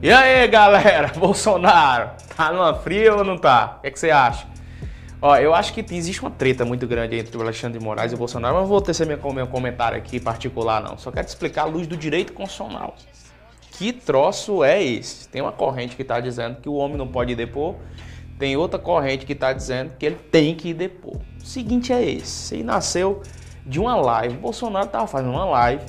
E aí, galera? Bolsonaro, tá numa fria ou não tá? O que, é que você acha? Ó, eu acho que existe uma treta muito grande entre o Alexandre de Moraes e o Bolsonaro, mas não vou tecer meu, meu comentário aqui particular, não. Só quero te explicar a luz do direito constitucional. Que troço é esse? Tem uma corrente que está dizendo que o homem não pode depor, tem outra corrente que está dizendo que ele tem que depor. O seguinte é esse: ele nasceu de uma live. O Bolsonaro estava fazendo uma live,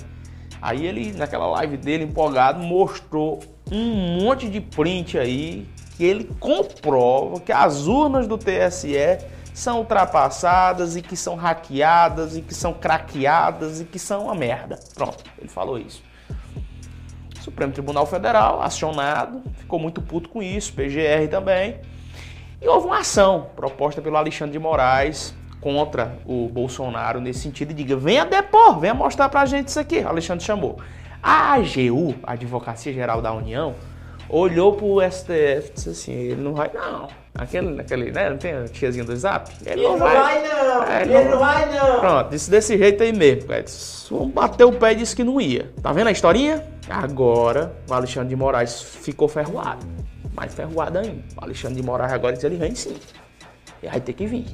aí ele, naquela live dele, empolgado, mostrou um monte de print aí que ele comprova que as urnas do TSE são ultrapassadas e que são hackeadas e que são craqueadas e que são uma merda. Pronto, ele falou isso. Supremo Tribunal Federal, acionado, ficou muito puto com isso, PGR também. E houve uma ação proposta pelo Alexandre de Moraes contra o Bolsonaro nesse sentido e diga: venha depor, venha mostrar pra gente isso aqui. Alexandre chamou. A AGU, a Advocacia Geral da União, olhou pro STF e disse assim: ele não vai, não. Aquele, aquele, né? Não tem a tiazinha do zap? Ele, ele não, vai, vai não. É, ele, ele não vai, não. Pronto, disse desse jeito aí mesmo. Vamos bater o pé e disse que não ia. Tá vendo a historinha? Agora o Alexandre de Moraes ficou ferroado. Mais ferroado ainda. O Alexandre de Moraes agora diz ele vem sim. E vai ter que vir.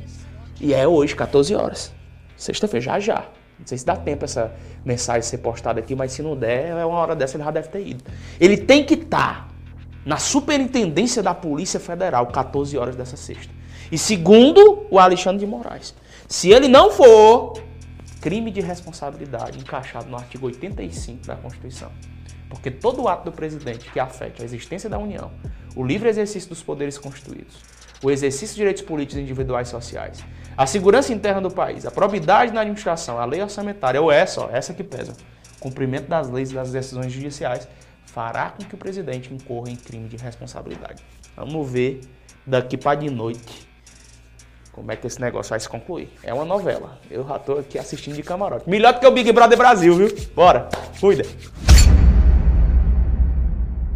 E é hoje, 14 horas. Sexta-feira, já já. Não sei se dá tempo essa mensagem ser postada aqui, mas se não der, é uma hora dessa ele já deve ter ido. Ele tem que estar tá na Superintendência da Polícia Federal, 14 horas dessa sexta. E segundo o Alexandre de Moraes, se ele não for, crime de responsabilidade encaixado no artigo 85 da Constituição. Porque todo ato do presidente que afete a existência da União, o livre exercício dos poderes constituídos, o exercício de direitos políticos individuais e sociais, a segurança interna do país, a probidade na administração, a lei orçamentária, ou essa, ó, essa que pesa, cumprimento das leis e das decisões judiciais, fará com que o presidente incorra em crime de responsabilidade. Vamos ver daqui para de noite como é que esse negócio vai se concluir. É uma novela. Eu já tô aqui assistindo de camarote. Melhor do que o Big Brother Brasil, viu? Bora, cuida.